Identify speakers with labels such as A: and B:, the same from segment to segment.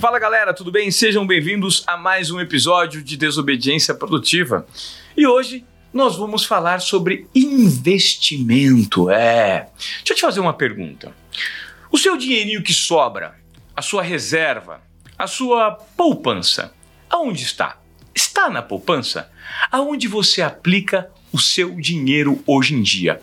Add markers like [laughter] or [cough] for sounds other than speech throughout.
A: Fala galera, tudo bem? Sejam bem-vindos a mais um episódio de Desobediência Produtiva. E hoje nós vamos falar sobre investimento. É. Deixa eu te fazer uma pergunta. O seu dinheirinho que sobra, a sua reserva, a sua poupança, aonde está? Está na poupança? Aonde você aplica o seu dinheiro hoje em dia?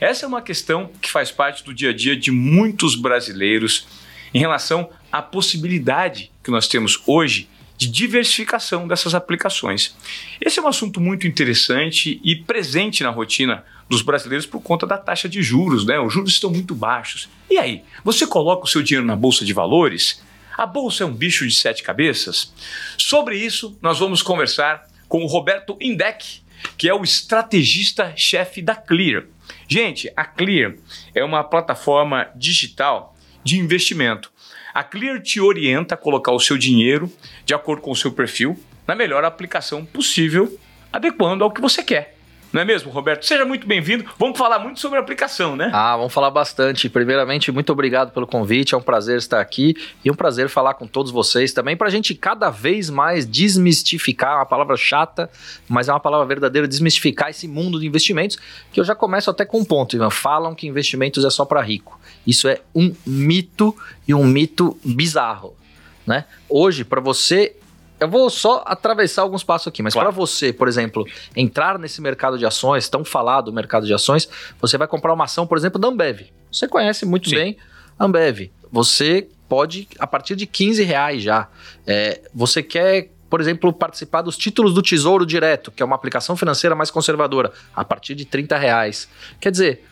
A: Essa é uma questão que faz parte do dia a dia de muitos brasileiros em relação à possibilidade que nós temos hoje de diversificação dessas aplicações. Esse é um assunto muito interessante e presente na rotina dos brasileiros por conta da taxa de juros, né? Os juros estão muito baixos. E aí, você coloca o seu dinheiro na bolsa de valores? A bolsa é um bicho de sete cabeças? Sobre isso, nós vamos conversar com o Roberto Indec, que é o estrategista-chefe da Clear. Gente, a Clear é uma plataforma digital de investimento. A Clear te orienta a colocar o seu dinheiro de acordo com o seu perfil na melhor aplicação possível, adequando ao que você quer. Não é mesmo, Roberto? Seja muito bem-vindo. Vamos falar muito sobre a aplicação, né?
B: Ah, vamos falar bastante. Primeiramente, muito obrigado pelo convite. É um prazer estar aqui e um prazer falar com todos vocês também para a gente cada vez mais desmistificar uma palavra chata, mas é uma palavra verdadeira, desmistificar esse mundo de investimentos. Que eu já começo até com um ponto, Ivan. Falam que investimentos é só para rico. Isso é um mito e um mito bizarro. Né? Hoje, para você eu vou só atravessar alguns passos aqui, mas claro. para você, por exemplo, entrar nesse mercado de ações, tão falado mercado de ações, você vai comprar uma ação, por exemplo, da Ambev. Você conhece muito Sim. bem a Ambev. Você pode, a partir de 15 reais já. É, você quer por exemplo, participar dos títulos do Tesouro Direto, que é uma aplicação financeira mais conservadora, a partir de 30 reais. Quer dizer,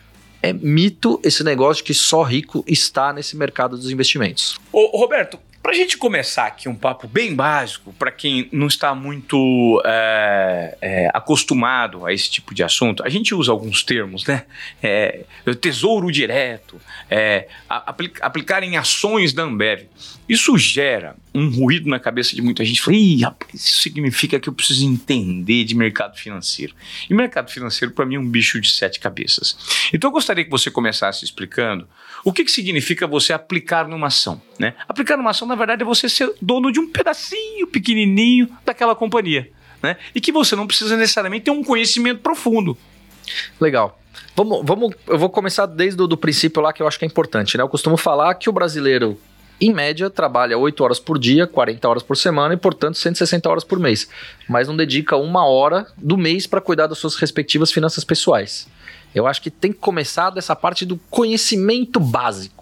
B: é mito esse negócio que só rico está nesse mercado dos investimentos.
A: Ô, Roberto, para a gente começar aqui um papo bem básico, para quem não está muito é, é, acostumado a esse tipo de assunto, a gente usa alguns termos, né? É, tesouro direto, é, aplicar em ações da Ambev. Isso gera um ruído na cabeça de muita gente. Fala, Ih, isso significa que eu preciso entender de mercado financeiro. E mercado financeiro, para mim, é um bicho de sete cabeças. Então, eu gostaria que você começasse explicando o que, que significa você aplicar numa ação. Né? Aplicar numa ação, na verdade, é você ser dono de um pedacinho pequenininho daquela companhia. Né? E que você não precisa necessariamente ter um conhecimento profundo.
B: Legal. Vamos, vamos, eu vou começar desde o do princípio lá que eu acho que é importante. Né? Eu costumo falar que o brasileiro em média, trabalha 8 horas por dia, 40 horas por semana e, portanto, 160 horas por mês. Mas não dedica uma hora do mês para cuidar das suas respectivas finanças pessoais. Eu acho que tem que começar dessa parte do conhecimento básico.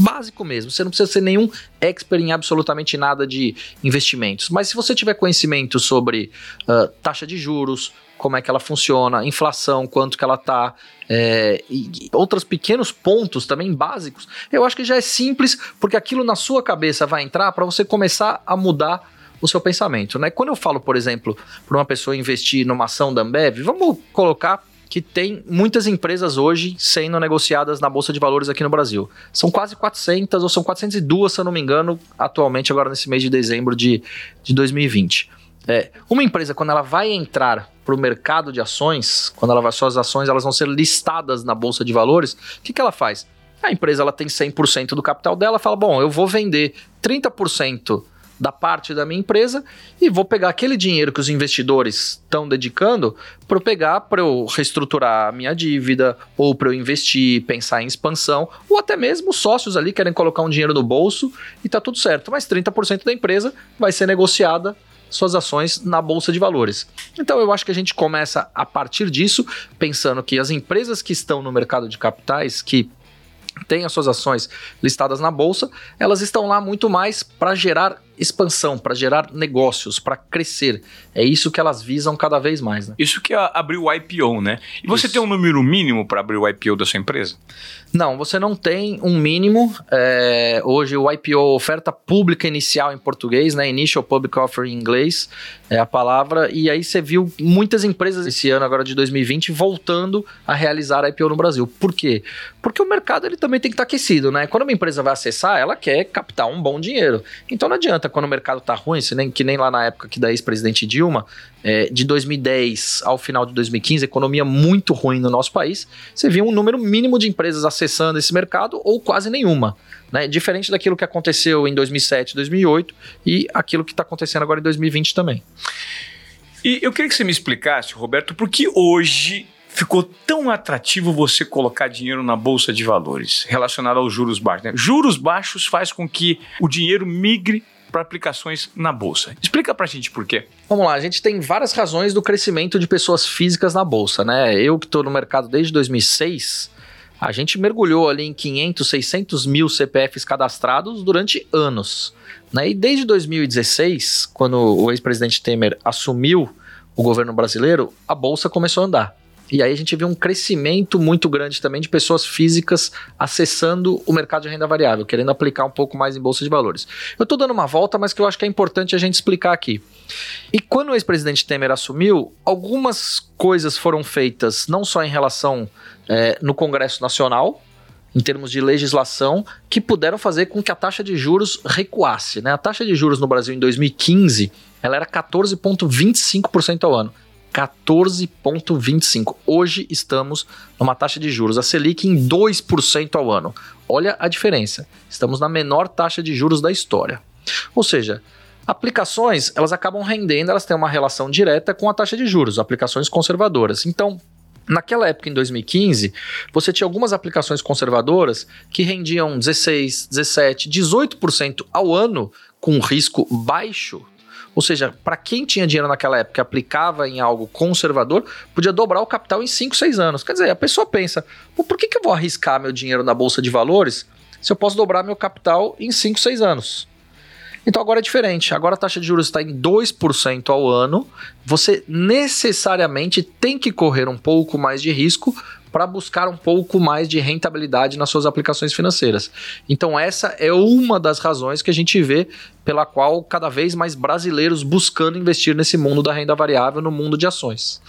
B: Básico mesmo. Você não precisa ser nenhum expert em absolutamente nada de investimentos. Mas se você tiver conhecimento sobre uh, taxa de juros, como é que ela funciona, inflação, quanto que ela tá, é, e outros pequenos pontos também básicos, eu acho que já é simples, porque aquilo na sua cabeça vai entrar para você começar a mudar o seu pensamento, né? Quando eu falo, por exemplo, para uma pessoa investir numa ação da Ambev, vamos colocar que tem muitas empresas hoje sendo negociadas na Bolsa de Valores aqui no Brasil. São quase 400, ou são 402, se eu não me engano, atualmente, agora nesse mês de dezembro de, de 2020. É, uma empresa, quando ela vai entrar para o mercado de ações, quando ela vai, suas ações elas vão ser listadas na Bolsa de Valores, o que, que ela faz? A empresa ela tem 100% do capital dela, fala, bom, eu vou vender 30% da parte da minha empresa e vou pegar aquele dinheiro que os investidores estão dedicando para pegar para eu reestruturar a minha dívida ou para eu investir, pensar em expansão, ou até mesmo sócios ali querem colocar um dinheiro no bolso e tá tudo certo, mas 30% da empresa vai ser negociada suas ações na bolsa de valores. Então eu acho que a gente começa a partir disso, pensando que as empresas que estão no mercado de capitais, que têm as suas ações listadas na bolsa, elas estão lá muito mais para gerar expansão, para gerar negócios, para crescer. É isso que elas visam cada vez mais. Né?
A: Isso que é abrir o IPO, né? E você isso. tem um número mínimo para abrir o IPO da sua empresa?
B: Não, você não tem um mínimo. É, hoje o IPO, oferta pública inicial em português, né? Initial Public Offer em inglês é a palavra. E aí você viu muitas empresas esse ano, agora de 2020, voltando a realizar IPO no Brasil. Por quê? Porque o mercado ele também tem que estar tá aquecido, né? Quando uma empresa vai acessar, ela quer captar um bom dinheiro. Então não adianta quando o mercado tá ruim, nem, que nem lá na época que da ex-presidente Dilma, é, de 2010 ao final de 2015, economia muito ruim no nosso país, você viu um número mínimo de empresas acessando esse mercado ou quase nenhuma. Né? Diferente daquilo que aconteceu em 2007, 2008 e aquilo que está acontecendo agora em 2020 também.
A: E eu queria que você me explicasse, Roberto, por que hoje ficou tão atrativo você colocar dinheiro na bolsa de valores relacionado aos juros baixos. Né? Juros baixos faz com que o dinheiro migre para aplicações na bolsa. Explica para a gente por quê.
B: Vamos lá, a gente tem várias razões do crescimento de pessoas físicas na bolsa, né? Eu que estou no mercado desde 2006, a gente mergulhou ali em 500, 600 mil CPFs cadastrados durante anos. Né? E desde 2016, quando o ex-presidente Temer assumiu o governo brasileiro, a bolsa começou a andar. E aí a gente viu um crescimento muito grande também de pessoas físicas acessando o mercado de renda variável, querendo aplicar um pouco mais em bolsa de valores. Eu estou dando uma volta, mas que eu acho que é importante a gente explicar aqui. E quando o ex-presidente Temer assumiu, algumas coisas foram feitas não só em relação é, no Congresso Nacional, em termos de legislação, que puderam fazer com que a taxa de juros recuasse. Né? A taxa de juros no Brasil em 2015 ela era 14,25% ao ano. 14,25. Hoje estamos numa taxa de juros, a Selic em 2% ao ano. Olha a diferença. Estamos na menor taxa de juros da história. Ou seja, aplicações, elas acabam rendendo, elas têm uma relação direta com a taxa de juros, aplicações conservadoras. Então, Naquela época, em 2015, você tinha algumas aplicações conservadoras que rendiam 16, 17, 18% ao ano com risco baixo ou seja, para quem tinha dinheiro naquela época aplicava em algo conservador, podia dobrar o capital em 5, 6 anos. Quer dizer, a pessoa pensa: por que, que eu vou arriscar meu dinheiro na bolsa de valores se eu posso dobrar meu capital em 5, 6 anos? Então agora é diferente. Agora a taxa de juros está em 2% ao ano. Você necessariamente tem que correr um pouco mais de risco para buscar um pouco mais de rentabilidade nas suas aplicações financeiras. Então, essa é uma das razões que a gente vê pela qual cada vez mais brasileiros buscando investir nesse mundo da renda variável, no mundo de ações.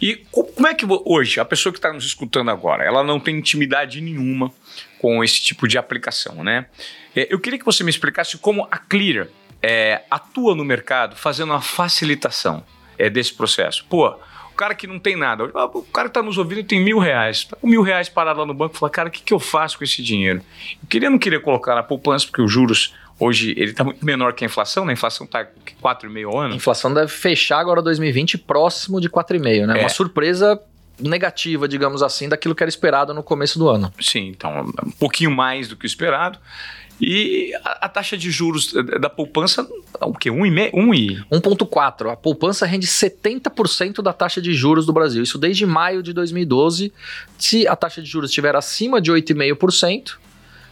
A: E como é que hoje, a pessoa que está nos escutando agora, ela não tem intimidade nenhuma com esse tipo de aplicação, né? É, eu queria que você me explicasse como a Clear é, atua no mercado fazendo a facilitação é, desse processo. Pô, cara que não tem nada, o cara que tá nos ouvindo tem mil reais, tá com mil reais parado lá no banco, fala, cara, o que, que eu faço com esse dinheiro? Eu queria, não queria colocar na poupança, porque os juros hoje ele está muito menor que a inflação, né? A inflação está 4,5 ao ano.
B: A inflação deve fechar agora 2020 próximo de 4,5, né? É. Uma surpresa negativa, digamos assim, daquilo que era esperado no começo do ano.
A: Sim, então um pouquinho mais do que o esperado. E a, a, taxa de juros da poupança, o quê? 1,4.
B: A poupança rende 70% da taxa de juros do Brasil. Isso desde maio de 2012. Se a taxa de juros estiver acima de 8,5%,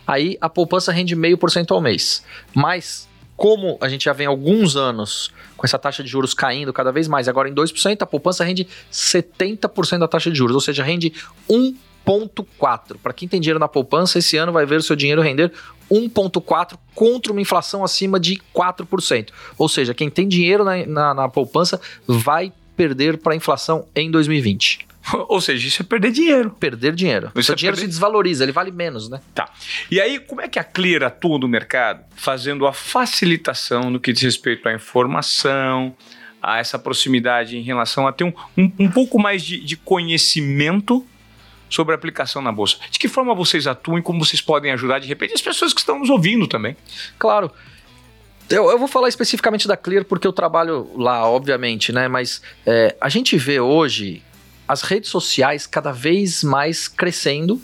B: aí a poupança rende 0,5% ao mês. Mas, como a gente já vem alguns anos com essa taxa de juros caindo cada vez mais, agora em 2%, a poupança rende 70% da taxa de juros, ou seja, rende 1,4. Para quem tem dinheiro na poupança, esse ano vai ver o seu dinheiro render 1,4 contra uma inflação acima de 4%. Ou seja, quem tem dinheiro na, na, na poupança vai perder para a inflação em 2020. [laughs]
A: Ou seja, isso é perder dinheiro.
B: Perder dinheiro. O seu é dinheiro perder... se desvaloriza, ele vale menos, né?
A: Tá. E aí, como é que a Clear atua no mercado? Fazendo a facilitação no que diz respeito à informação, a essa proximidade em relação a ter um, um, um pouco mais de, de conhecimento sobre a aplicação na bolsa. De que forma vocês atuam e como vocês podem ajudar, de repente, as pessoas que estão nos ouvindo também?
B: Claro. Eu, eu vou falar especificamente da Clear porque eu trabalho lá, obviamente, né? Mas é, a gente vê hoje as redes sociais cada vez mais crescendo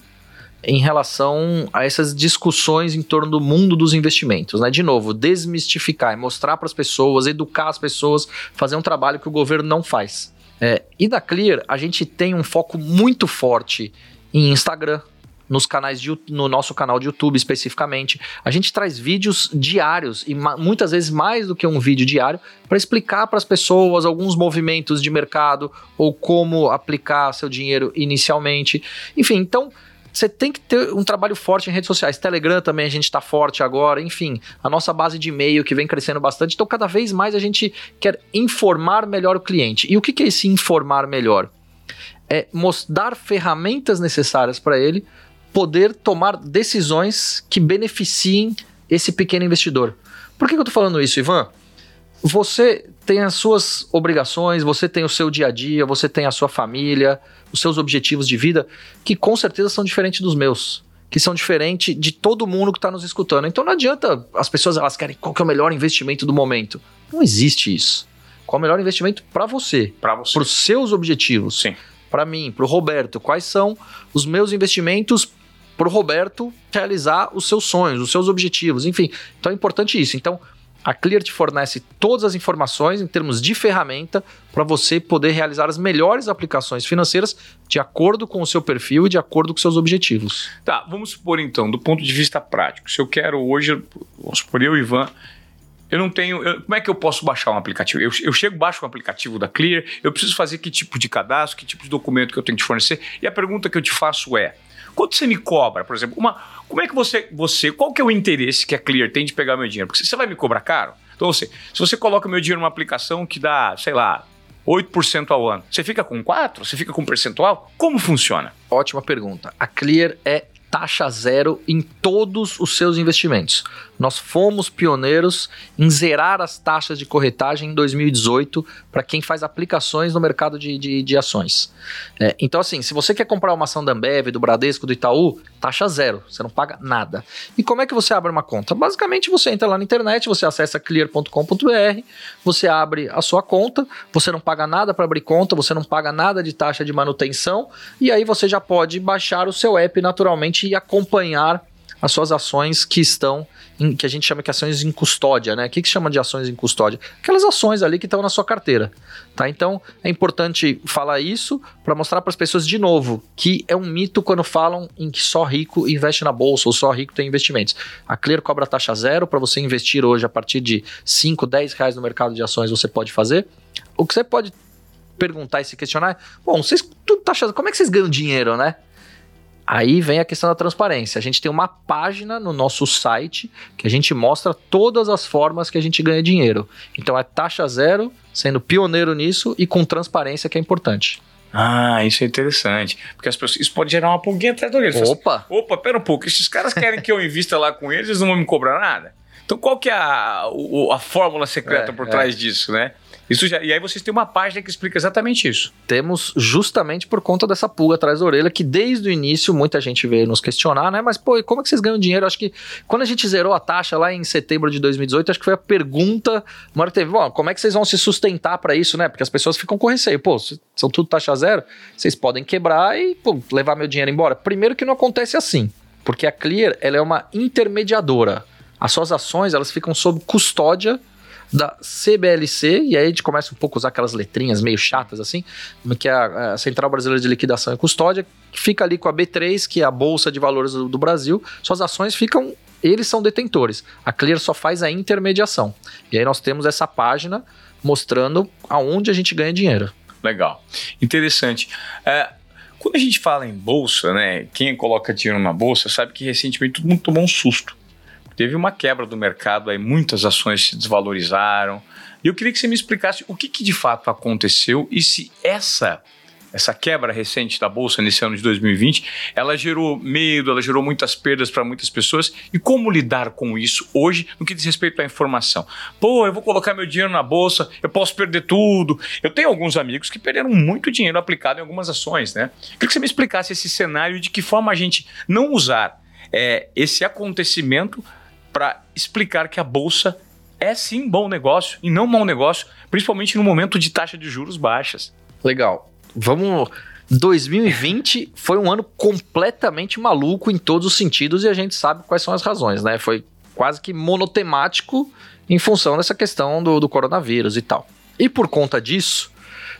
B: em relação a essas discussões em torno do mundo dos investimentos, né? De novo, desmistificar, mostrar para as pessoas, educar as pessoas, fazer um trabalho que o governo não faz. É, e da Clear, a gente tem um foco muito forte em Instagram, nos canais de, no nosso canal de YouTube especificamente. A gente traz vídeos diários e muitas vezes mais do que um vídeo diário para explicar para as pessoas alguns movimentos de mercado ou como aplicar seu dinheiro inicialmente. Enfim, então você tem que ter um trabalho forte em redes sociais. Telegram também a gente está forte agora, enfim, a nossa base de e-mail que vem crescendo bastante. Então, cada vez mais a gente quer informar melhor o cliente. E o que, que é esse informar melhor? É dar ferramentas necessárias para ele poder tomar decisões que beneficiem esse pequeno investidor. Por que, que eu tô falando isso, Ivan? Você tem as suas obrigações, você tem o seu dia a dia, você tem a sua família, os seus objetivos de vida, que com certeza são diferentes dos meus que são diferentes de todo mundo que está nos escutando. Então não adianta as pessoas elas querem qual que é o melhor investimento do momento. Não existe isso. Qual é o melhor investimento para você?
A: Para você.
B: Para os seus objetivos.
A: Sim.
B: Para mim, para o Roberto, quais são os meus investimentos para o Roberto realizar os seus sonhos, os seus objetivos, enfim. Então é importante isso. Então, a Clear te fornece todas as informações em termos de ferramenta para você poder realizar as melhores aplicações financeiras de acordo com o seu perfil e de acordo com seus objetivos.
A: Tá, vamos supor então, do ponto de vista prático, se eu quero hoje, vamos supor eu, Ivan, eu não tenho. Eu, como é que eu posso baixar um aplicativo? Eu, eu chego, baixo um aplicativo da Clear, eu preciso fazer que tipo de cadastro, que tipo de documento que eu tenho que fornecer. E a pergunta que eu te faço é: quanto você me cobra, por exemplo? Uma, como é que você, você. Qual que é o interesse que a Clear tem de pegar meu dinheiro? Porque você vai me cobrar caro? Então, você, se você coloca meu dinheiro numa aplicação que dá, sei lá, 8% ao ano, você fica com 4%? Você fica com percentual? Como funciona?
B: Ótima pergunta. A Clear é taxa zero em todos os seus investimentos. Nós fomos pioneiros em zerar as taxas de corretagem em 2018 para quem faz aplicações no mercado de, de, de ações. É, então, assim, se você quer comprar uma ação da Ambev, do Bradesco, do Itaú, taxa zero, você não paga nada. E como é que você abre uma conta? Basicamente, você entra lá na internet, você acessa clear.com.br, você abre a sua conta, você não paga nada para abrir conta, você não paga nada de taxa de manutenção, e aí você já pode baixar o seu app naturalmente e acompanhar as suas ações que estão em, que a gente chama de ações em custódia, né? O que, que chama de ações em custódia? Aquelas ações ali que estão na sua carteira, tá? Então é importante falar isso para mostrar para as pessoas de novo que é um mito quando falam em que só rico investe na bolsa ou só rico tem investimentos. A Clear cobra taxa zero para você investir hoje a partir de 5, 10 reais no mercado de ações você pode fazer. O que você pode perguntar e se questionar é, bom, vocês tudo taxa, como é que vocês ganham dinheiro, né? Aí vem a questão da transparência. A gente tem uma página no nosso site que a gente mostra todas as formas que a gente ganha dinheiro. Então é taxa zero, sendo pioneiro nisso e com transparência que é importante.
A: Ah, isso é interessante. Porque as pessoas, isso pode gerar uma pulguinha atrás da orelha.
B: Opa!
A: Assim, Opa, pera um pouco. Esses caras querem que eu invista lá com eles, eles não vão me cobrar nada. Então qual que é a, a, fórmula secreta
B: É,
A: por
B: é.
A: trás disso, né? Isso já, e aí vocês têm uma página que explica exatamente isso.
B: Temos justamente por conta dessa pulga atrás da orelha, que desde o início muita gente veio nos questionar, né? Mas, pô, como é que vocês ganham dinheiro? Acho que quando a gente zerou a taxa lá em setembro de 2018, acho que foi a pergunta maior que teve. Bom, como é que vocês vão se sustentar para isso, né? Porque as pessoas ficam com receio. Pô, são tudo taxa zero, vocês podem quebrar e pô, levar meu dinheiro embora. Primeiro que não acontece assim, porque a Clear ela é uma intermediadora. As suas ações elas ficam sob custódia da CBLC, e aí a gente começa um pouco a usar aquelas letrinhas meio chatas assim, que é a, Central Brasileira de Liquidação e Custódia, que fica ali com a B3, que é a Bolsa de Valores do, do Brasil. Suas ações ficam, eles são detentores. A Clear só faz a intermediação. E aí nós temos essa página mostrando aonde a gente ganha dinheiro.
A: Legal. Interessante. É, quando a gente fala em bolsa, né? Quem coloca dinheiro na bolsa sabe que recentemente todo mundo tomou um susto. Teve uma quebra do mercado, aí muitas ações se desvalorizaram. E eu queria que você me explicasse o que, que de fato aconteceu e se essa essa quebra recente da bolsa nesse ano de 2020, ela gerou medo, ela gerou muitas perdas para muitas pessoas. E como lidar com isso hoje no que diz respeito à informação? Pô, eu vou colocar meu dinheiro na bolsa, eu posso perder tudo. Eu tenho alguns amigos que perderam muito dinheiro aplicado em algumas ações, né? Queria que você me explicasse esse cenário de que forma a gente não usar é, esse acontecimento para explicar que a bolsa é sim bom negócio e não mau negócio, principalmente no momento de taxa de juros baixas.
B: Legal. Vamos. 2020 foi um ano completamente maluco em todos os sentidos e a gente sabe quais são as razões, né? Foi quase que monotemático em função dessa questão do, do coronavírus e tal. E por conta disso,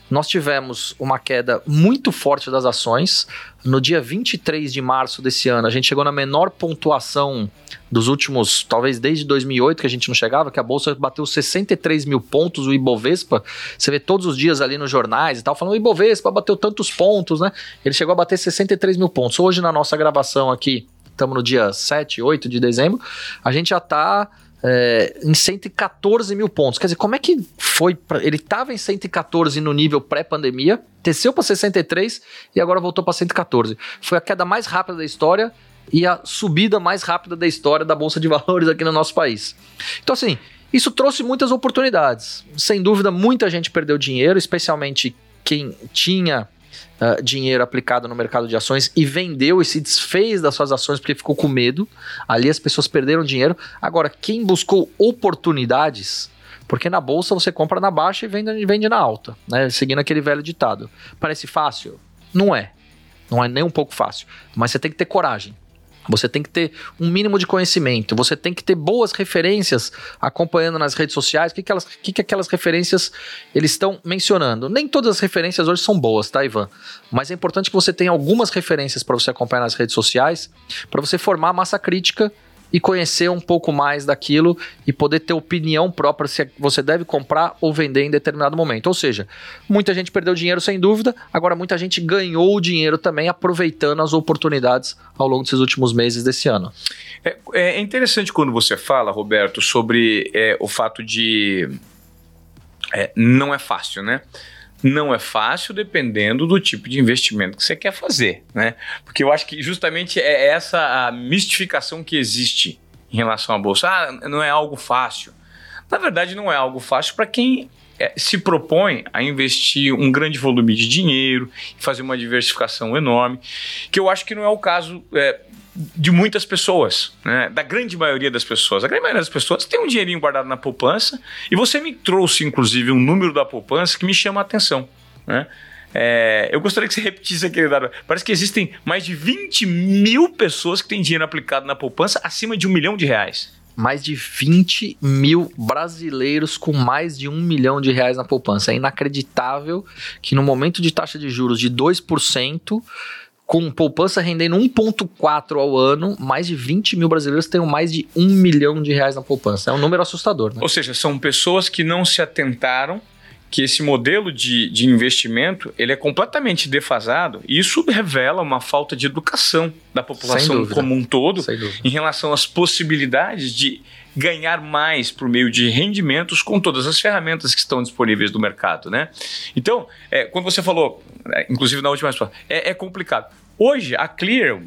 B: nós tivemos uma queda muito forte das ações. No dia 23 de março desse ano, a gente chegou na menor pontuação dos últimos, talvez desde 2008 que a gente não chegava, que a bolsa bateu 63 mil pontos, o Ibovespa. Você vê todos os dias ali nos jornais e tal, falando: o Ibovespa bateu tantos pontos, né? Ele chegou a bater 63 mil pontos. Hoje, na nossa gravação aqui, estamos no dia 7, 8 de dezembro, a gente já está é, em 114 mil pontos. Quer dizer, como é que foi? Pra, ele estava em 114 no nível pré-pandemia, desceu para 63 e agora voltou para 114. Foi a queda mais rápida da história e a subida mais rápida da história da Bolsa de Valores aqui no nosso país. Então, assim, isso trouxe muitas oportunidades. Sem dúvida, muita gente perdeu dinheiro, especialmente quem tinha uh, dinheiro aplicado no mercado de ações e vendeu e se desfez das suas ações porque ficou com medo. Ali as pessoas perderam dinheiro. Agora, quem buscou oportunidades, porque na bolsa você compra na baixa e vende, vende na alta, né? Seguindo aquele velho ditado. Parece fácil? Não é. Não é nem um pouco fácil. Mas você tem que ter coragem. Você tem que ter um mínimo de conhecimento, você tem que ter boas referências acompanhando nas redes sociais. O que, que, elas, que, que aquelas referências eles estão mencionando? Nem todas as referências hoje são boas, tá, Ivan? Mas é importante que você tenha algumas referências para você acompanhar nas redes sociais, para você formar massa crítica e conhecer um pouco mais daquilo e poder ter opinião própria se você deve comprar ou vender em determinado momento. Ou seja, muita gente perdeu dinheiro sem dúvida, agora muita gente ganhou dinheiro também aproveitando as oportunidades ao longo desses últimos meses desse ano.
A: É, é interessante quando você fala, Roberto, sobre é, o fato de. É, não é fácil, né? Não é fácil dependendo do tipo de investimento que você quer fazer, né? Porque eu acho que justamente é essa a mistificação que existe em relação à bolsa. Ah, não é algo fácil. Na verdade, não é algo fácil para quem é, se propõe a investir um grande volume de dinheiro, fazer uma diversificação enorme, que eu acho que não é o caso é, de muitas pessoas, né? da grande maioria das pessoas. A grande maioria das pessoas tem um dinheirinho guardado na poupança e você me trouxe, inclusive, um número da poupança que me chama a atenção. Né? É, eu gostaria que você repetisse aquele dado. Parece que existem mais de 20 mil pessoas que têm dinheiro aplicado na poupança acima de um milhão de reais.
B: Mais de 20 mil brasileiros com mais de um milhão de reais na poupança. É inacreditável que no momento de taxa de juros de 2%, com poupança rendendo 1,4 ao ano, mais de 20 mil brasileiros têm mais de 1 milhão de reais na poupança. É um número assustador. Né?
A: Ou seja, são pessoas que não se atentaram que esse modelo de, de investimento ele é completamente defasado e isso revela uma falta de educação da população como um todo em relação às possibilidades de ganhar mais por meio de rendimentos com todas as ferramentas que estão disponíveis no mercado, né? Então, é, quando você falou, é, inclusive na última resposta, é, é complicado. Hoje, a Clear,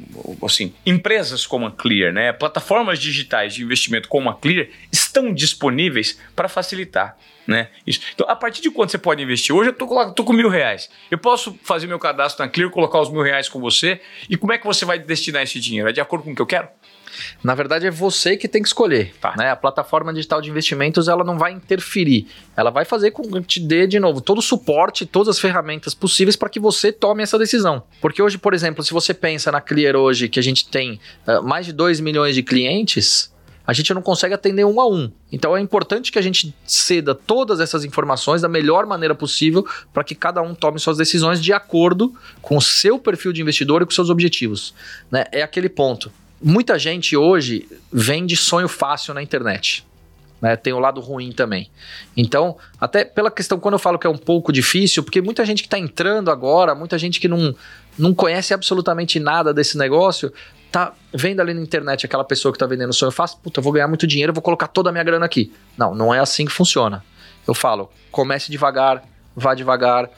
A: assim, empresas como a Clear, né, plataformas digitais de investimento como a Clear, estão disponíveis para facilitar. Né? Isso. Então, a partir de quanto você pode investir? Hoje eu tô, tô com mil reais. Eu posso fazer meu cadastro na Clear, colocar os mil reais com você. E como é que você vai destinar esse dinheiro? É de acordo com o que eu quero?
B: Na verdade, é você que tem que escolher. Tá. Né? A plataforma digital de investimentos ela não vai interferir. Ela vai fazer com que te dê, de novo, todo o suporte, todas as ferramentas possíveis para que você tome essa decisão. Porque hoje, por exemplo, se você pensa na Clear hoje, que a gente tem uh, mais de 2 milhões de clientes, a gente não consegue atender um a um. Então é importante que a gente ceda todas essas informações da melhor maneira possível para que cada um tome suas decisões de acordo com o seu perfil de investidor e com seus objetivos. Né? É aquele ponto muita gente hoje vende sonho fácil na internet. Né? Tem o lado ruim também. Então, até pela questão, quando eu falo que é um pouco difícil, porque muita gente que está entrando agora, muita gente que não, não conhece absolutamente nada desse negócio, tá vendo ali na internet aquela pessoa que está vendendo sonho fácil, puta, eu vou ganhar muito dinheiro, vou colocar toda a minha grana aqui. Não, não é assim que funciona. Eu falo, comece devagar, vá devagar,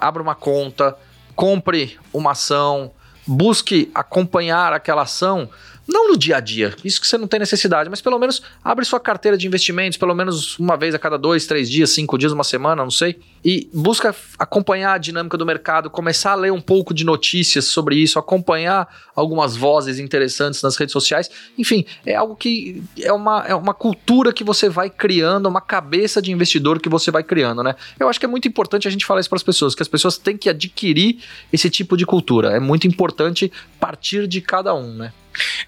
B: abra uma conta, compre uma ação, busque acompanhar aquela ação não no dia a dia, isso que você não tem necessidade, mas pelo menos abre sua carteira de investimentos, pelo menos uma vez a cada dois, três dias, cinco dias, uma semana, não sei, e busca acompanhar a dinâmica do mercado, começar a ler um pouco de notícias sobre isso, acompanhar algumas vozes interessantes nas redes sociais. Enfim, é algo que é uma, é uma cultura que você vai criando, uma cabeça de investidor que você vai criando, né? Eu acho que é muito importante a gente falar isso para as pessoas, que as pessoas têm que adquirir esse tipo de cultura. É muito importante partir de cada um, né?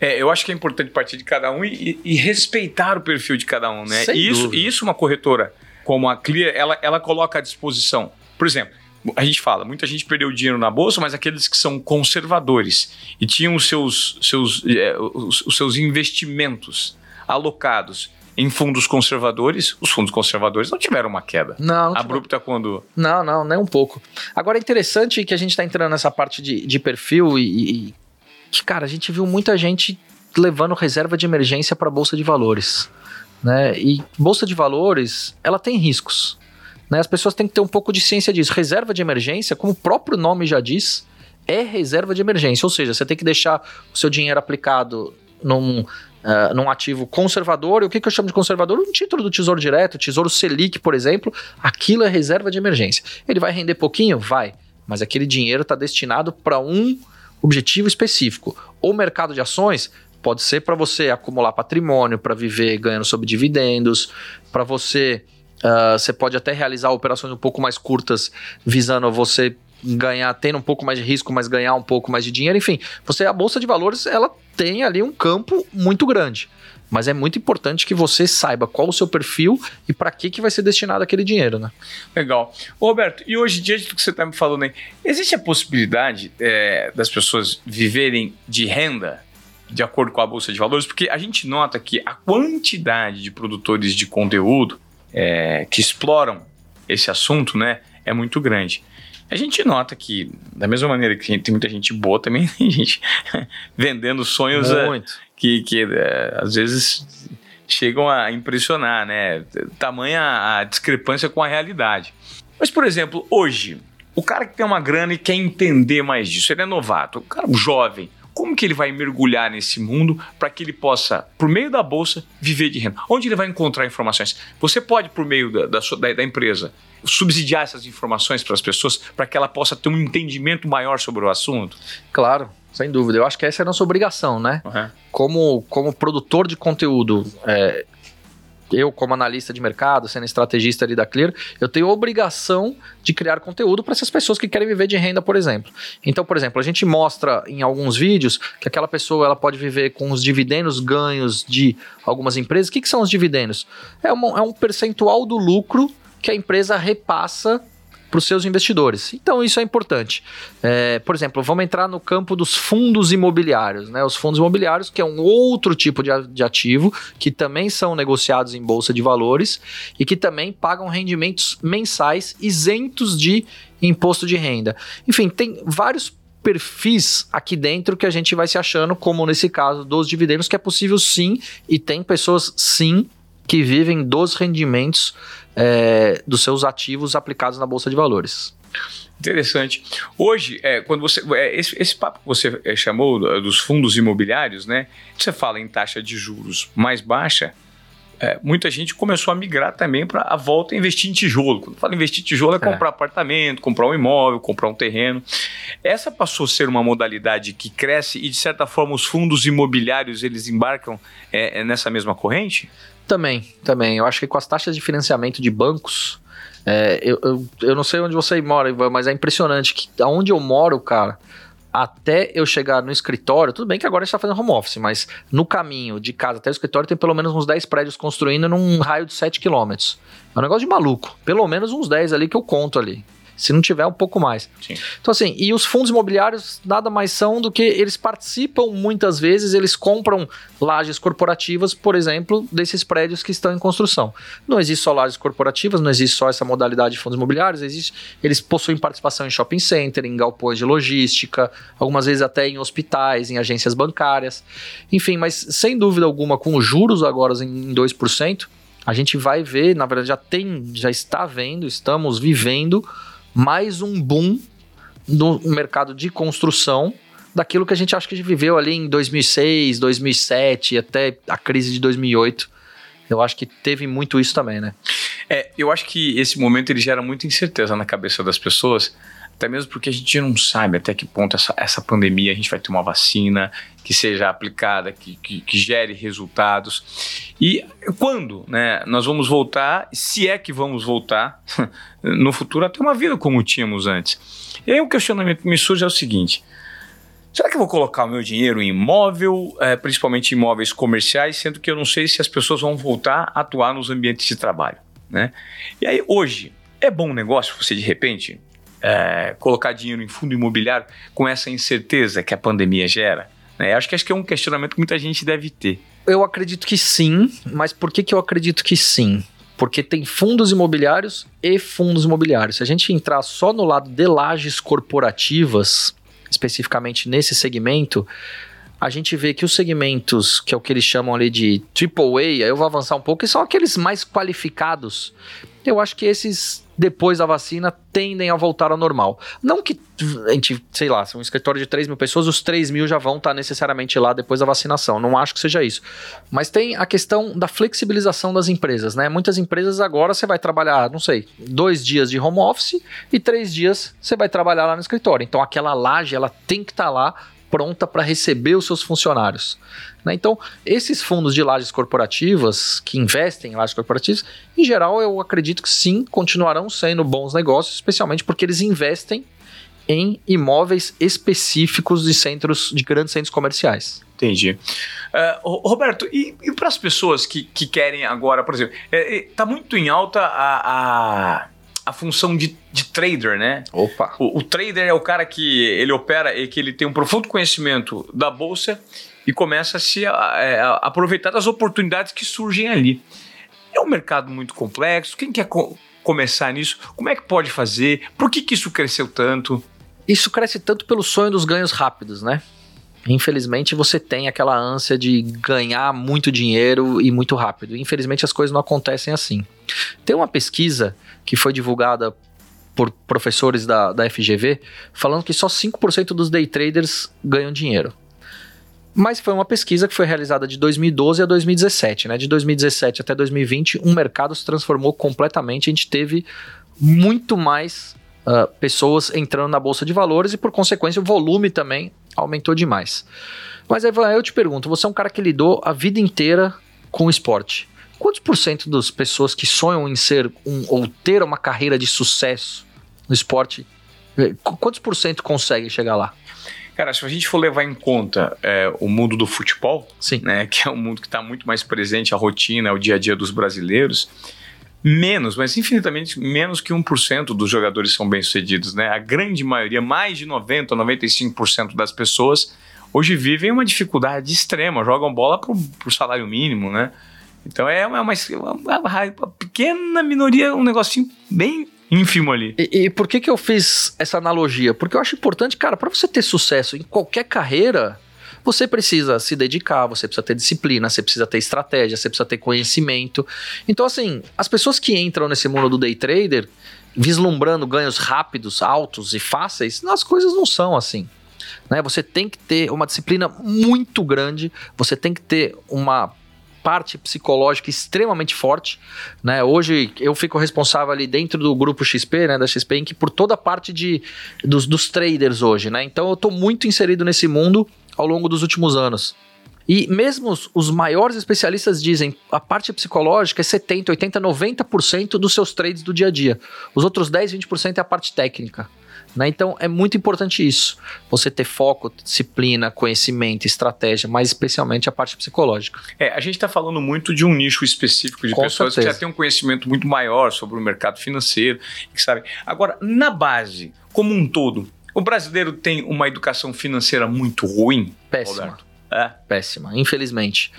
A: É, eu acho que é importante partir de cada um e, e respeitar o perfil de cada um, né? e isso, isso uma corretora como a Clear, ela, ela coloca à disposição. Por exemplo, a gente fala, muita gente perdeu dinheiro na bolsa, mas aqueles que são conservadores e tinham os seus, seus, é, os, os seus investimentos alocados em fundos conservadores, os fundos conservadores não tiveram uma queda
B: não, não
A: abrupta quando.
B: Não, não, nem um pouco. Agora é interessante que a gente está entrando nessa parte de, de perfil e, e que, cara, a gente viu muita gente levando reserva de emergência para bolsa de valores, né? E bolsa de valores, ela tem riscos, né? As pessoas têm que ter um pouco de ciência disso. Reserva de emergência, como o próprio nome já diz, é reserva de emergência, ou seja, você tem que deixar o seu dinheiro aplicado num, uh, num ativo conservador. E o que, que eu chamo de conservador? Um título do Tesouro Direto, Tesouro Selic, por exemplo, aquilo é reserva de emergência. Ele vai render pouquinho? Vai, mas aquele dinheiro está destinado para um objetivo específico. O mercado de ações pode ser para você acumular patrimônio, para viver ganhando sobre dividendos, para você. Uh, você pode até realizar operações um pouco mais curtas, visando você ganhar, tendo um pouco mais de risco, mas ganhar um pouco mais de dinheiro. Enfim, você a bolsa de valores ela tem ali um campo muito grande. Mas é muito importante que você saiba qual o seu perfil e para que, que vai ser destinado aquele dinheiro, né?
A: Legal. Ô Roberto, e hoje, diante do que você está me falando aí, existe a possibilidade é, das pessoas viverem de renda de acordo com a Bolsa de Valores? Porque a gente nota que a quantidade de produtores de conteúdo é, que exploram esse assunto né, é muito grande. A gente nota que, da mesma maneira que tem muita gente boa, também [laughs] tem gente vendendo sonhos é, que, que é, às vezes chegam a impressionar, né? Tamanha a discrepância com a realidade. Mas, por exemplo, hoje, o cara que tem uma grana e quer entender mais disso, ele é novato, o cara jovem, como que ele vai mergulhar nesse mundo para que ele possa, por meio da bolsa, viver de renda? Onde ele vai encontrar informações? Você pode, por meio da, da, da, da empresa, subsidiar essas informações para as pessoas para que ela possa ter um entendimento maior sobre o assunto?
B: Claro, sem dúvida. Eu acho que essa é a nossa obrigação, né? Uhum. Como, como produtor de conteúdo, é, eu, como analista de mercado, sendo estrategista ali da Clear, eu tenho obrigação de criar conteúdo para essas pessoas que querem viver de renda, por exemplo. Então, por exemplo, a gente mostra em alguns vídeos que aquela pessoa ela pode viver com os dividendos ganhos de algumas empresas. O que, que são os dividendos? É, uma, é um percentual do lucro que a empresa repassa para os seus investidores. Então isso é importante. É, por exemplo, vamos entrar no campo dos fundos imobiliários. Né? Os fundos imobiliários, que é um outro tipo de, de ativo, que também são negociados em bolsa de valores e que também pagam rendimentos mensais isentos de imposto de renda. Enfim, tem vários perfis aqui dentro que a gente vai se achando, como nesse caso dos dividendos, que é possível sim, e tem pessoas sim que vivem dos rendimentos é, dos seus ativos aplicados na Bolsa de Valores.
A: Interessante. Hoje, é, quando você. É, esse, esse, papo que você é, chamou dos fundos imobiliários, né? Você fala em taxa de juros mais baixa. É, muita gente começou a migrar também para a volta a investir em tijolo. Quando fala investir em tijolo é, é comprar apartamento, comprar um imóvel, comprar um terreno. Essa passou a ser uma modalidade que cresce e, de certa forma, os fundos imobiliários eles embarcam é, nessa mesma corrente?
B: Também, também. Eu acho que com as taxas de financiamento de bancos, é, eu, eu, eu, não sei onde você mora, Ivan, mas é impressionante que aonde eu moro, cara, até eu chegar no escritório, tudo bem que agora a gente tá fazendo home office, mas no caminho de casa até o escritório tem pelo menos uns 10 prédios construindo num raio de 7 km. É um negócio de maluco. Pelo menos uns 10 ali que eu conto ali. Se não tiver, um pouco mais. Sim. Então, assim, e os fundos imobiliários nada mais são do que eles participam muitas vezes, eles compram lajes corporativas, por exemplo, desses prédios que estão em construção. Não existe só lajes corporativas, não existe só essa modalidade de fundos imobiliários, existe, eles possuem participação em shopping center, em galpões de logística, algumas vezes até em hospitais, em agências bancárias. Enfim, mas sem dúvida alguma, com os juros agora em 2%, a gente vai ver, na verdade já tem, já está vendo, estamos vivendo mais um boom no mercado de construção daquilo que a gente acha que a gente viveu ali em 2006, 2007 até a crise de 2008. Eu acho que teve muito isso também, né?
A: É, eu acho que esse momento ele gera muita incerteza na cabeça das pessoas, até mesmo porque a gente não sabe até que ponto essa, essa pandemia a gente vai ter uma vacina que seja aplicada, que, que, que gere resultados. E quando né, nós vamos voltar, se é que vamos voltar [laughs] no futuro a ter uma vida como tínhamos antes. E aí o questionamento que me surge é o seguinte. Será que eu vou colocar o meu dinheiro em imóvel, é, principalmente imóveis comerciais, sendo que eu não sei se as pessoas vão voltar a atuar nos ambientes de trabalho? Né? E aí, hoje, é bom negócio você de repente é, colocar dinheiro em fundo imobiliário com essa incerteza que a pandemia gera? Né? Acho que acho que é um questionamento que muita gente deve ter.
B: Eu acredito que sim, mas por que, que eu acredito que sim? Porque tem fundos imobiliários e fundos imobiliários. Se a gente entrar só no lado de lajes corporativas, especificamente nesse segmento, a gente vê que os segmentos, que é o que eles chamam ali de AAA, eu vou avançar um pouco, que são aqueles mais qualificados. Eu acho que esses depois da vacina tendem a voltar ao normal. Não que a gente, sei lá, se um escritório de 3 mil pessoas, os 3 mil já vão estar necessariamente lá depois da vacinação. Não acho que seja isso. Mas tem a questão da flexibilização das empresas, né? Muitas empresas agora você vai trabalhar, não sei, dois dias de home office e três dias você vai trabalhar lá no escritório. Então aquela laje, ela tem que estar lá pronta para receber os seus funcionários. Né? Então, esses fundos de lajes corporativas, que investem em lajes corporativas, em geral, eu acredito que sim, continuarão sendo bons negócios, especialmente porque eles investem em imóveis específicos de centros, de grandes centros comerciais.
A: Entendi. Uh, Roberto, e, e para as pessoas que, que querem agora, por exemplo, está é, é, tá muito em alta a, a a função de, de trader, né?
B: Opa!
A: O, o, trader é o cara que ele opera e que ele tem um profundo conhecimento da bolsa e começa a se a, é, a aproveitar das oportunidades que surgem ali. É um mercado muito complexo. Quem quer co começar nisso? Como é que pode fazer? Por que, que isso cresceu tanto?
B: Isso cresce tanto pelo sonho dos ganhos rápidos, né? Infelizmente você tem aquela ânsia de ganhar muito dinheiro e muito rápido. Infelizmente as coisas não acontecem assim. Tem uma pesquisa que foi divulgada por professores da, da FGV falando que só 5% dos day traders ganham dinheiro. Mas foi uma pesquisa que foi realizada de 2012 a 2017, né? De 2017 até 2020, um mercado se transformou completamente. A gente teve muito mais uh, pessoas entrando na bolsa de valores e, por consequência, o volume também aumentou demais. Mas aí eu te pergunto, você é um cara que lidou a vida inteira com o esporte. Quantos por cento das pessoas que sonham em ser um, ou ter uma carreira de sucesso no esporte, eh, quantos por cento conseguem chegar lá?
A: Cara, se a gente for levar em conta é, o mundo do futebol,
B: Sim.
A: Né, que é um mundo que está muito mais presente, a rotina, o dia a dia dos brasileiros, menos, mas infinitamente menos que 1% dos jogadores são bem-sucedidos, né? A grande maioria, mais de 90, 95% das pessoas hoje vivem uma dificuldade extrema, jogam bola por salário mínimo, né? Então é uma, uma, uma, uma, pequena minoria, um negocinho bem ínfimo ali.
B: E, e, por que que eu fiz essa analogia? Porque eu acho importante, cara, para você ter sucesso em qualquer carreira, você precisa se dedicar, você precisa ter disciplina, você precisa ter estratégia, você precisa ter conhecimento. Então, assim, as pessoas que entram nesse mundo do day trader, vislumbrando ganhos rápidos, altos e fáceis, as coisas não são assim. Né? Você tem que ter uma disciplina muito grande, você tem que ter uma parte psicológica extremamente forte, né? Hoje eu fico responsável ali dentro do grupo XP, né, da XP Inc, por toda a parte de, dos, dos traders hoje, né? Então eu estou muito inserido nesse mundo ao longo dos últimos anos. E mesmo os, os maiores especialistas dizem a parte psicológica é 70, 80, 90% dos seus trades do dia a dia. Os outros 10, 20% é a parte técnica. Né? Então é muito importante isso. Você ter foco, disciplina, conhecimento, estratégia, mas especialmente a parte psicológica.
A: É, a gente está falando muito de um nicho específico de Com pessoas certeza. que já têm um conhecimento muito maior sobre o mercado financeiro, que sabem. Agora, na base, como um todo, o brasileiro tem uma educação financeira muito ruim?
B: Péssima. Roberto? É? Péssima, infelizmente.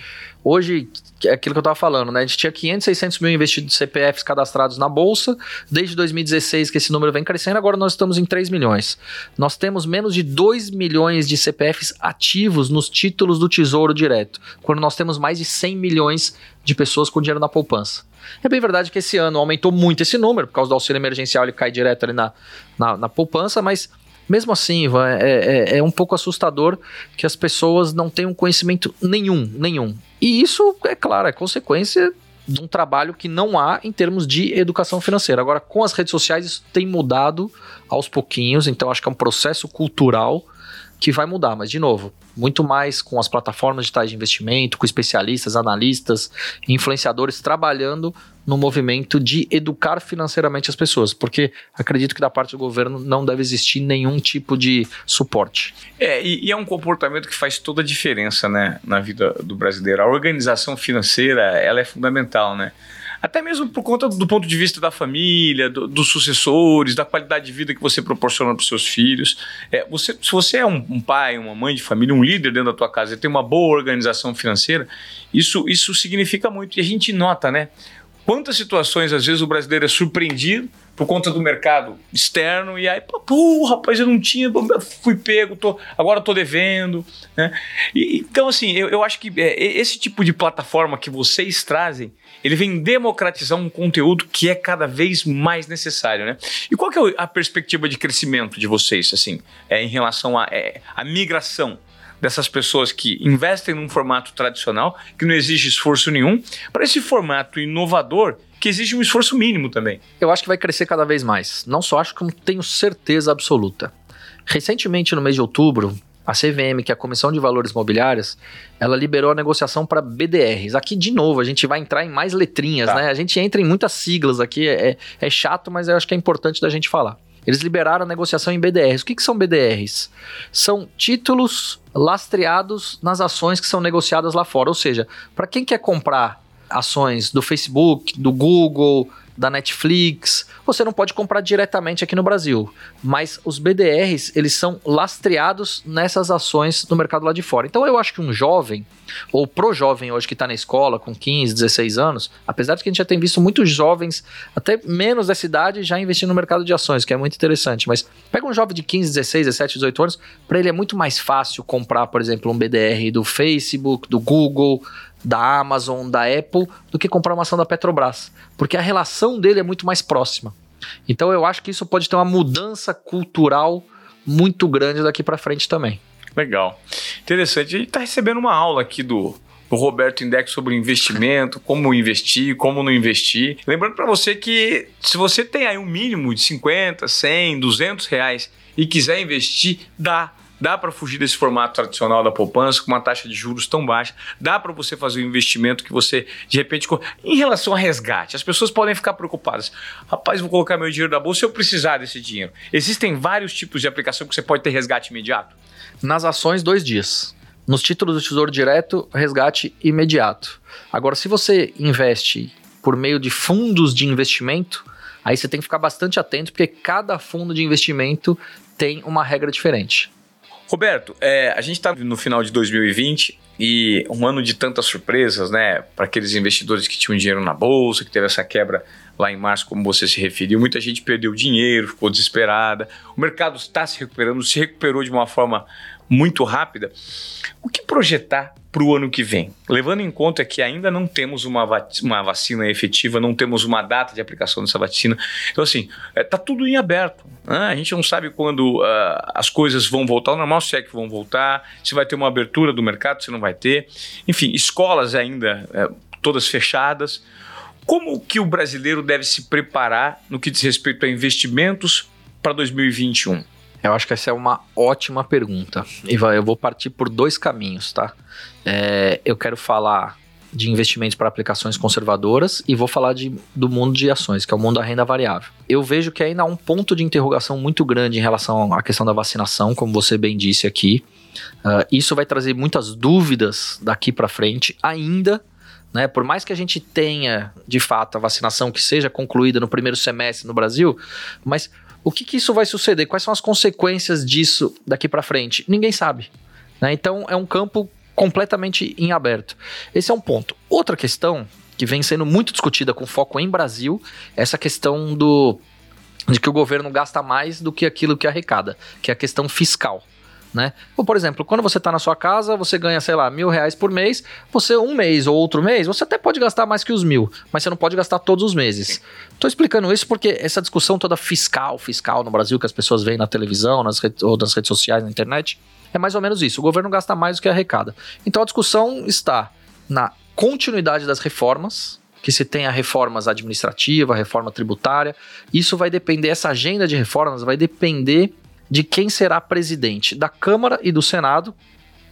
B: Hoje, é aquilo que eu estava falando, né? A gente tinha 500, 600 mil investidos CPFs cadastrados na Bolsa. Desde 2016 que esse número vem crescendo, agora nós estamos em 3 milhões. Nós temos menos de 2 milhões de CPFs ativos nos títulos do Tesouro Direto, quando nós temos mais de 100 milhões de pessoas com dinheiro na poupança. É bem verdade que esse ano aumentou muito esse número, por causa do auxílio emergencial, ele cai direto ali na, na, na poupança, mas mesmo assim, Ivan, é, é, é um pouco assustador que as pessoas não tenham conhecimento nenhum, nenhum. E isso, é claro, é consequência de um trabalho que não há em termos de educação financeira. Agora, com as redes sociais, isso tem mudado aos pouquinhos, então acho que é um processo cultural que vai mudar, mas de novo, muito mais com as plataformas digitais de investimento, com especialistas, analistas, influenciadores trabalhando no movimento de educar financeiramente as pessoas, porque acredito que da parte do governo não deve existir nenhum tipo de suporte.
A: É, e, e é um comportamento que faz toda a diferença, né, na vida do brasileiro. A organização financeira, ela é fundamental, né? Até mesmo por conta do ponto de vista da família, do, dos sucessores, da qualidade de vida que você proporciona para os seus filhos. É, você, se você é um, um, pai, uma mãe de família, um líder dentro da tua casa e tem uma boa organização financeira, isso, isso significa muito. E a gente nota, né? Quantas situações, às vezes, o brasileiro é surpreendido por conta do mercado externo, e aí, pô, rapaz, eu não tinha, fui pego, tô, agora tô devendo. Né? E, então, assim, eu, eu acho que é, esse tipo de plataforma que vocês trazem, ele vem democratizar um conteúdo que é cada vez mais necessário, né? E qual que é a perspectiva de crescimento de vocês, assim, é, em relação à é, migração dessas pessoas que investem num formato tradicional, que não exige esforço nenhum, para esse formato inovador que exige um esforço mínimo também.
B: Eu acho que vai crescer cada vez mais. Não só acho, como tenho certeza absoluta. Recentemente, no mês de outubro, a CVM, que é a Comissão de Valores Mobiliários, ela liberou a negociação para BDRs. Aqui, de novo, a gente vai entrar em mais letrinhas, tá. né? A gente entra em muitas siglas aqui, é, é chato, mas eu acho que é importante da gente falar. Eles liberaram a negociação em BDRs. O que, que são BDRs? São títulos lastreados nas ações que são negociadas lá fora. Ou seja, para quem quer comprar ações do Facebook, do Google, da Netflix, você não pode comprar diretamente aqui no Brasil. Mas os BDRs, eles são lastreados nessas ações no mercado lá de fora. Então eu acho que um jovem, ou pro jovem hoje que está na escola com 15, 16 anos, apesar de que a gente já tem visto muitos jovens, até menos dessa idade, já investindo no mercado de ações, que é muito interessante. Mas pega um jovem de 15, 16, 17, 18 anos, para ele é muito mais fácil comprar, por exemplo, um BDR do Facebook, do Google, da Amazon, da Apple, do que comprar uma ação da Petrobras, porque a relação dele é muito mais próxima. Então eu acho que isso pode ter uma mudança cultural muito grande daqui para frente também.
A: Legal. Interessante. A gente está recebendo uma aula aqui do, Roberto Index sobre investimento, como investir, como não investir. Lembrando para você que se você tem aí um mínimo de 50, 100, 200 reais e quiser investir, dá Dá para fugir desse formato tradicional da poupança com uma taxa de juros tão baixa. Dá para você fazer um investimento que você, de repente, em relação a resgate, as pessoas podem ficar preocupadas. Rapaz, vou colocar meu dinheiro na bolsa se eu precisar desse dinheiro. Existem vários tipos de aplicação que você pode ter resgate imediato.
B: Nas ações, dois dias. Nos títulos do Tesouro Direto, resgate imediato. Agora, se você investe por meio de fundos de investimento, aí você tem que ficar bastante atento, porque cada fundo de investimento tem uma regra diferente.
A: Roberto, é, a gente está no final de 2020 e um ano de tantas surpresas, né? Para aqueles investidores que tinham dinheiro na bolsa, que teve essa quebra lá em março, como você se referiu, muita gente perdeu dinheiro, ficou desesperada. O mercado está se recuperando, se recuperou de uma forma muito rápida. O que projetar para o ano que vem? Levando em conta que ainda não temos uma, uma vacina efetiva, não temos uma data de aplicação dessa vacina. Então, assim, está é, tá tudo em aberto. Né? A gente não sabe quando uh, as coisas vão voltar ao normal, se é que vão voltar, se vai ter uma abertura do mercado, se não vai ter. Enfim, escolas ainda uh, todas fechadas. Como que o brasileiro deve se preparar no que diz respeito a investimentos para 2021?
B: Eu acho que essa é uma ótima pergunta. E eu vou partir por dois caminhos, tá? É, eu quero falar de investimentos para aplicações conservadoras e vou falar de, do mundo de ações, que é o mundo da renda variável. Eu vejo que ainda há um ponto de interrogação muito grande em relação à questão da vacinação, como você bem disse aqui. Uh, isso vai trazer muitas dúvidas daqui para frente, ainda. Né, por mais que a gente tenha, de fato, a vacinação que seja concluída no primeiro semestre no Brasil, mas o que, que isso vai suceder? Quais são as consequências disso daqui para frente? Ninguém sabe. Né? Então é um campo completamente em aberto. Esse é um ponto. Outra questão que vem sendo muito discutida com foco em Brasil, é essa questão do de que o governo gasta mais do que aquilo que arrecada, que é a questão fiscal né? Ou, por exemplo, quando você está na sua casa, você ganha, sei lá, mil reais por mês, você um mês ou outro mês, você até pode gastar mais que os mil, mas você não pode gastar todos os meses. Estou explicando isso porque essa discussão toda fiscal, fiscal no Brasil, que as pessoas veem na televisão nas redes, ou nas redes sociais, na internet, é mais ou menos isso. O governo gasta mais do que arrecada. Então a discussão está na continuidade das reformas, que se tenha reformas administrativas, reforma tributária. Isso vai depender, essa agenda de reformas vai depender de quem será presidente da Câmara e do Senado,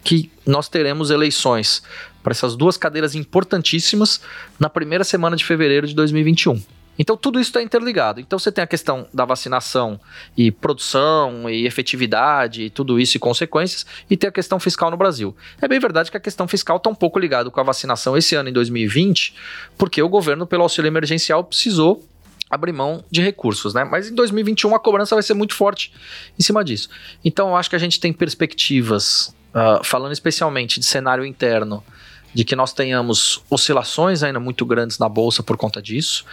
B: que nós teremos eleições para essas duas cadeiras importantíssimas na primeira semana de fevereiro de 2021. Então tudo isso está interligado. Então você tem a questão da vacinação e produção e efetividade e tudo isso e consequências, e tem a questão fiscal no Brasil. É bem verdade que a questão fiscal está um pouco ligado com a vacinação esse ano em 2020, porque o governo, pelo auxílio emergencial, precisou abrir mão de recursos, né? Mas em 2021 a cobrança vai ser muito forte em cima disso. Então eu acho que a gente tem perspectivas, uh, falando especialmente de cenário interno, de que nós tenhamos oscilações ainda muito grandes na bolsa por conta disso.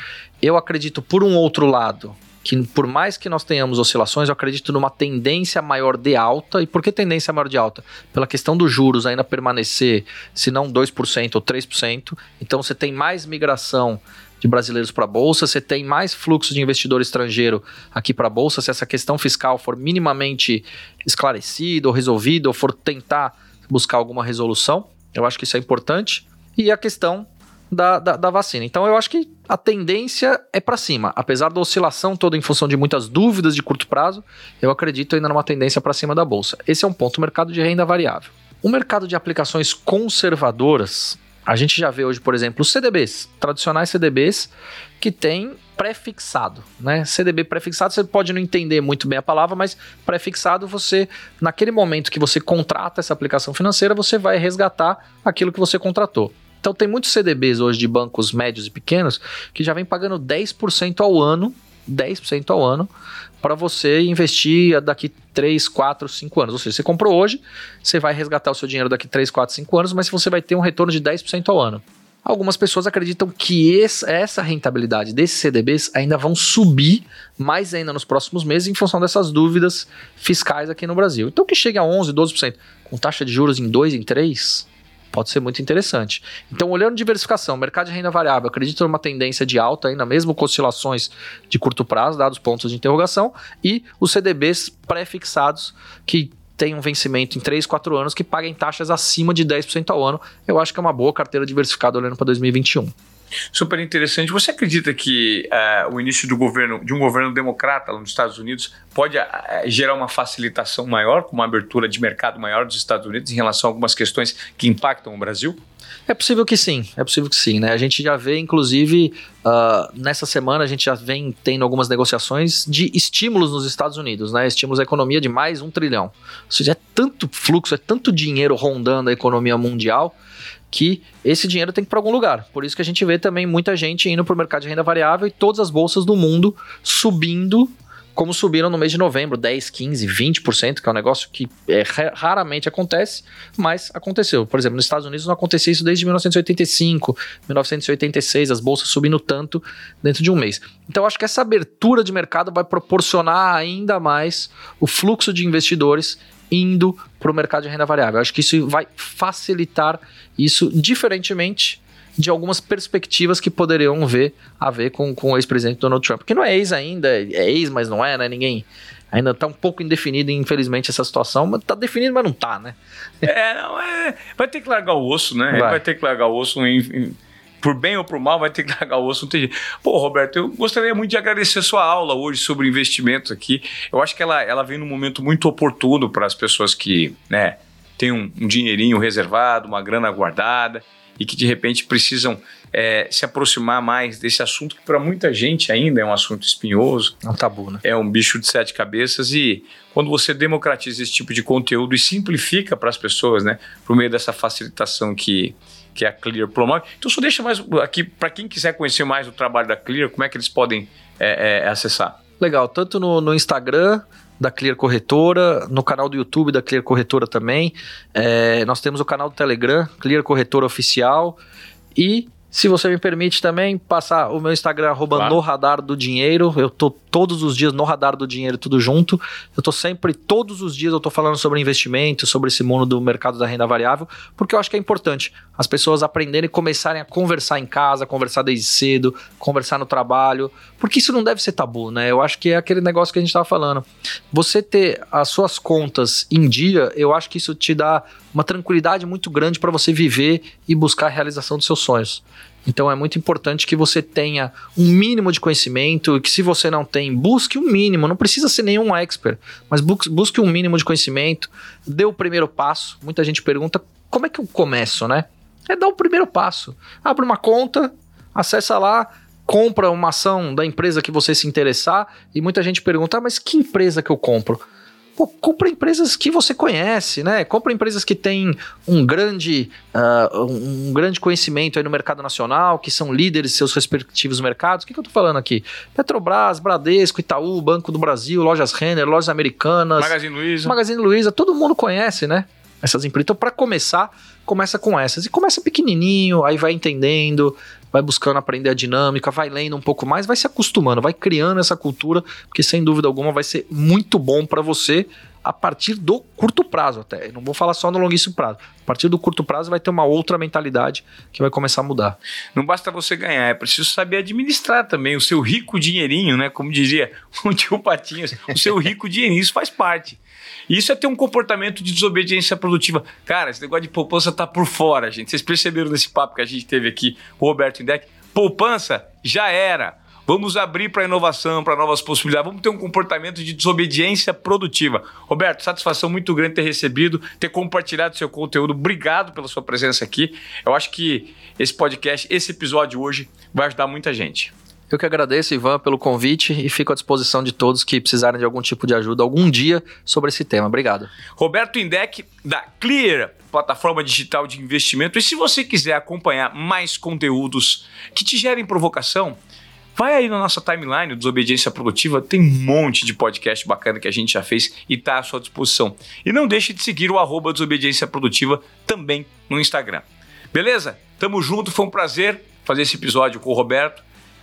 B: Eu acredito, por um outro lado, que por mais que nós tenhamos oscilações, eu acredito numa tendência maior de alta. E por que tendência maior de alta? Pela questão dos juros ainda permanecer, se não 2% ou 3%. Então você tem mais migração de brasileiros para a bolsa, você tem mais fluxo de investidor estrangeiro aqui para a bolsa, se essa questão fiscal for minimamente esclarecida ou resolvida, ou for tentar buscar alguma resolução, eu acho que isso é importante. E a questão da, da, da, vacina. Então eu acho que a tendência é para cima. Apesar da oscilação toda em função de muitas dúvidas de curto prazo, eu acredito ainda numa tendência para cima da bolsa. Esse é um ponto, mercado de renda variável. O mercado de aplicações conservadoras, a gente já vê hoje, por exemplo, os CDBs, tradicionais CDBs, que tem pré-fixado, né? CDB pré-fixado, você pode não entender muito bem a palavra, mas pré-fixado você, naquele momento que você contrata essa aplicação financeira, você vai resgatar aquilo que você contratou. Então tem muitos CDBs hoje de bancos médios e pequenos que já vem pagando 10% ao ano, 10% ao ano, para você investir daqui 3, 4, 5 anos. Ou seja, você comprou hoje, você vai resgatar o seu dinheiro daqui 3, 4, 5 anos, mas você vai ter um retorno de 10% ao ano. Algumas pessoas acreditam que essa rentabilidade desses CDBs ainda vão subir mais ainda nos próximos meses em função dessas dúvidas fiscais aqui no Brasil. Então que chegue a 11, 12%, com taxa de juros em 2, em 3, pode ser muito interessante. Então, olhando diversificação, mercado de renda variável, acredito numa tendência de alta ainda, mesmo com oscilações de curto prazo, dados pontos de interrogação, e os CDBs pré-fixados, que tem um vencimento em 3, 4 anos, que paguem taxas acima de 10% ao ano. Eu acho que é uma boa carteira diversificada olhando para 2021.
A: Super interessante. Você acredita que uh, o início do governo, de um governo democrata nos Estados Unidos pode uh, gerar uma facilitação maior, com uma abertura de mercado maior dos Estados Unidos em relação a algumas questões que impactam o Brasil?
B: É possível que sim, é possível que sim, né? A gente já vê, inclusive, uh, nessa semana a gente já vem tendo algumas negociações de estímulos nos Estados Unidos, né? Estímulos à economia de mais um trilhão. Ou seja, é tanto fluxo, é tanto dinheiro rondando a economia mundial que esse dinheiro tem que ir para algum lugar. Por isso que a gente vê também muita gente indo para o mercado de renda variável e todas as bolsas do mundo subindo como subiram no mês de novembro, 10, 15, 20%, que é um negócio que é, raramente acontece, mas aconteceu. Por exemplo, nos Estados Unidos não acontecia isso desde 1985, 1986, as bolsas subindo tanto dentro de um mês. Então, acho que essa abertura de mercado vai proporcionar ainda mais o fluxo de investidores indo para o mercado de renda variável. Acho que isso vai facilitar isso diferentemente de algumas perspectivas que poderiam ver a ver com, com o ex-presidente Donald Trump, que não é ex ainda, é ex, mas não é, né? Ninguém ainda está um pouco indefinido, infelizmente, essa situação, mas está definido, mas não está, né?
A: É, não, é, vai ter que largar o osso, né? Vai, vai ter que largar o osso em, em, por bem ou por mal, vai ter que largar o osso, não tem jeito. Pô, Roberto, eu gostaria muito de agradecer a sua aula hoje sobre investimentos aqui. Eu acho que ela, ela vem num momento muito oportuno para as pessoas que, né, têm um, um dinheirinho reservado, uma grana guardada e que de repente precisam é, se aproximar mais desse assunto que para muita gente ainda é um assunto espinhoso.
B: É um tabu, né?
A: É um bicho de sete cabeças e quando você democratiza esse tipo de conteúdo e simplifica para as pessoas, né, por meio dessa facilitação que que a Clear promove. Então só deixa mais aqui para quem quiser conhecer mais o trabalho da Clear, como é que eles podem é, é, acessar?
B: Legal, tanto no, no Instagram da Clear Corretora, no canal do YouTube da Clear Corretora também. É, nós temos o canal do Telegram, Clear Corretora Oficial. E se você me permite também passar o meu Instagram, arroba claro. no radar do dinheiro. Eu tô todos os dias no radar do dinheiro, tudo junto. Eu tô sempre, todos os dias, eu tô falando sobre investimento, sobre esse mundo do mercado da renda variável, porque eu acho que é importante as pessoas aprenderem e começarem a conversar em casa, conversar desde cedo, conversar no trabalho, porque isso não deve ser tabu, né? Eu acho que é aquele negócio que a gente tava falando. Você ter as suas contas em dia, eu acho que isso te dá uma tranquilidade muito grande para você viver e buscar a realização dos seus sonhos. Então é muito importante que você tenha um mínimo de conhecimento que se você não tem, busque um mínimo, não precisa ser nenhum expert, mas busque um mínimo de conhecimento, dê o primeiro passo. Muita gente pergunta, como é que eu começo, né? É dar o primeiro passo. Abre uma conta, acessa lá, compra uma ação da empresa que você se interessar e muita gente pergunta, ah, mas que empresa que eu compro? Pô, compra empresas que você conhece, né? Compra empresas que têm um grande, uh, um grande conhecimento aí no mercado nacional, que são líderes em seus respectivos mercados. O que, que eu tô falando aqui? Petrobras, Bradesco, Itaú, Banco do Brasil, Lojas Renner, Lojas Americanas.
A: Magazine Luiza.
B: Magazine Luiza, todo mundo conhece, né? essas empresas. Então, para começar, começa com essas. E começa pequenininho, aí vai entendendo, vai buscando aprender a dinâmica, vai lendo um pouco mais, vai se acostumando, vai criando essa cultura, porque sem dúvida alguma vai ser muito bom para você a partir do curto prazo até. Não vou falar só no longuíssimo prazo. A partir do curto prazo vai ter uma outra mentalidade que vai começar a mudar.
A: Não basta você ganhar, é preciso saber administrar também o seu rico dinheirinho, né? Como dizia [laughs] o tio Patinhas, o seu rico dinheirinho, isso faz parte. Isso é ter um comportamento de desobediência produtiva. Cara, esse negócio de poupança tá por fora, gente. Vocês perceberam nesse papo que a gente teve aqui o Roberto Indec? Poupança já era. Vamos abrir para inovação, para novas possibilidades. Vamos ter um comportamento de desobediência produtiva. Roberto, satisfação muito grande ter recebido, ter compartilhado seu conteúdo. Obrigado pela sua presença aqui. Eu acho que esse podcast, esse episódio hoje, vai ajudar muita gente.
B: Eu que agradeço, Ivan, pelo convite e fico à disposição de todos que precisarem de algum tipo de ajuda algum dia sobre esse tema. Obrigado.
A: Roberto Indec, da Clear, plataforma digital de investimento. E se você quiser acompanhar mais conteúdos que te gerem provocação, Vai aí na nossa timeline Desobediência Produtiva, tem um monte de podcast bacana que a gente já fez e está à sua disposição. E não deixe de seguir o arroba Desobediência Produtiva também no Instagram. Beleza? Tamo junto, foi um prazer fazer esse episódio com o Roberto.